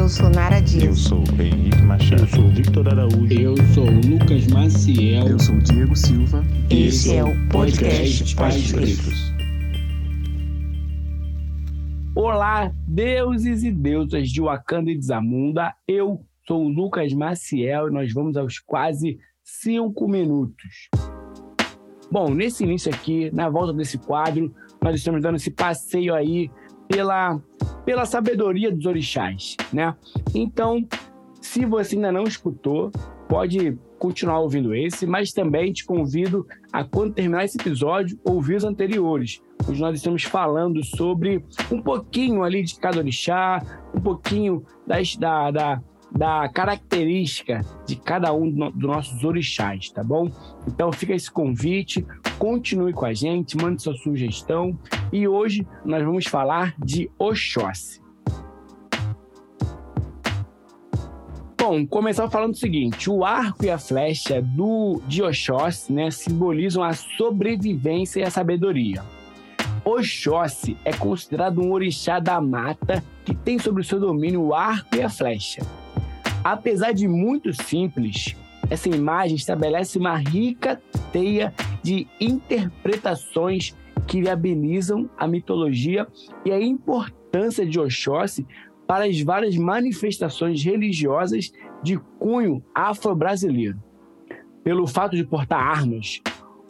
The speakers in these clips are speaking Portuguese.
Eu sou Nara Dias. Eu sou Henrique Machado. Eu sou Victor Araújo. Eu sou Lucas Maciel. Eu sou Diego Silva. Esse é o podcast Pais Pretos. Olá, deuses e deusas de Wakanda e de Zamunda. Eu sou o Lucas Maciel e nós vamos aos quase cinco minutos. Bom, nesse início aqui, na volta desse quadro, nós estamos dando esse passeio aí pela, pela sabedoria dos orixás, né? Então, se você ainda não escutou, pode continuar ouvindo esse, mas também te convido a, quando terminar esse episódio, ouvir os anteriores, onde nós estamos falando sobre um pouquinho ali de cada orixá, um pouquinho das, da, da, da característica de cada um dos do nossos orixás, tá bom? Então fica esse convite, continue com a gente, mande sua sugestão e hoje nós vamos falar de Oxóssi. Bom, começar falando o seguinte: o arco e a flecha do de Oxóssi né, simbolizam a sobrevivência e a sabedoria. Oxóssi é considerado um orixá da mata que tem sobre o seu domínio o arco e a flecha. Apesar de muito simples, essa imagem estabelece uma rica teia de interpretações que viabilizam a mitologia e a importância de Oxóssi para as várias manifestações religiosas de cunho afro-brasileiro. Pelo fato de portar armas,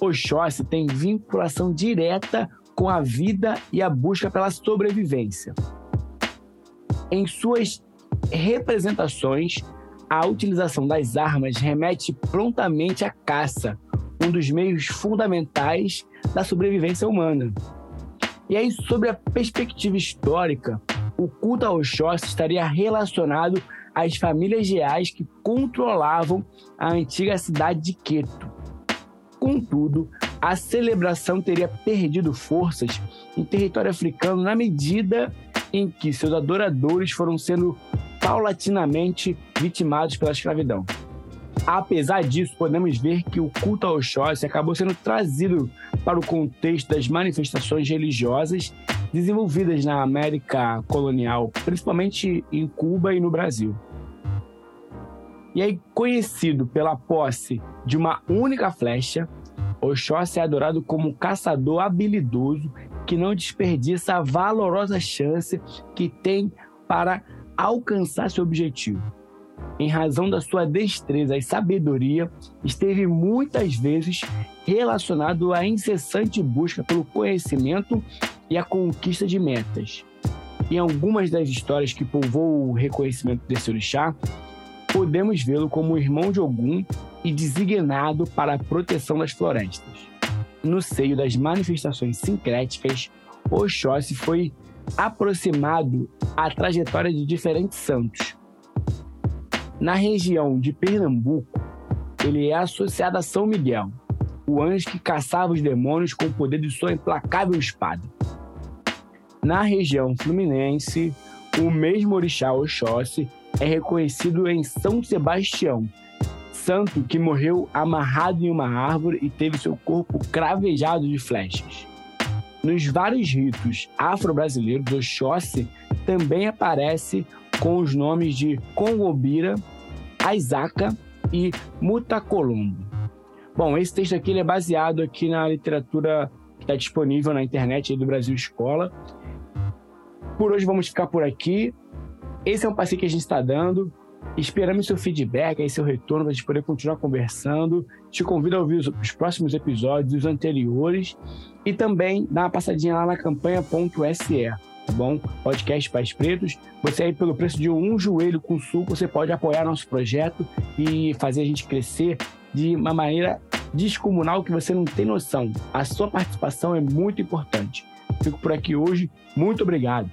Oxóssi tem vinculação direta com a vida e a busca pela sobrevivência. Em suas representações, a utilização das armas remete prontamente à caça, um dos meios fundamentais da sobrevivência humana. E aí, sobre a perspectiva histórica, o culto ao Oxóssi estaria relacionado às famílias reais que controlavam a antiga cidade de Queto. Contudo, a celebração teria perdido forças em território africano na medida em que seus adoradores foram sendo paulatinamente vitimados pela escravidão. Apesar disso, podemos ver que o culto ao Oxóssi acabou sendo trazido para o contexto das manifestações religiosas desenvolvidas na América colonial, principalmente em Cuba e no Brasil. E aí, conhecido pela posse de uma única flecha, Oxóssi é adorado como um caçador habilidoso que não desperdiça a valorosa chance que tem para alcançar seu objetivo. Em razão da sua destreza e sabedoria, esteve muitas vezes relacionado à incessante busca pelo conhecimento e a conquista de metas. Em algumas das histórias que povoam o reconhecimento desse orixá, podemos vê-lo como irmão de Ogum e designado para a proteção das florestas. No seio das manifestações sincréticas, Oxóssi foi aproximado à trajetória de diferentes santos. Na região de Pernambuco, ele é associado a São Miguel, o anjo que caçava os demônios com o poder de sua implacável espada. Na região fluminense, o mesmo orixá Oxóssi é reconhecido em São Sebastião, santo que morreu amarrado em uma árvore e teve seu corpo cravejado de flechas. Nos vários ritos afro-brasileiros, Oxóssi também aparece com os nomes de Congobira, Aizaca e Mutacolombo. Bom, esse texto aqui é baseado aqui na literatura que está disponível na internet do Brasil Escola. Por hoje vamos ficar por aqui. Esse é um passeio que a gente está dando. Esperamos seu feedback, aí seu retorno para a gente poder continuar conversando. Te convido a ouvir os, os próximos episódios, os anteriores, e também dar uma passadinha lá na campanha.se, tá bom? Podcast Pais Pretos. Você aí, pelo preço de um joelho com suco, você pode apoiar nosso projeto e fazer a gente crescer de uma maneira descomunal que você não tem noção. A sua participação é muito importante. Fico por aqui hoje. Muito obrigado.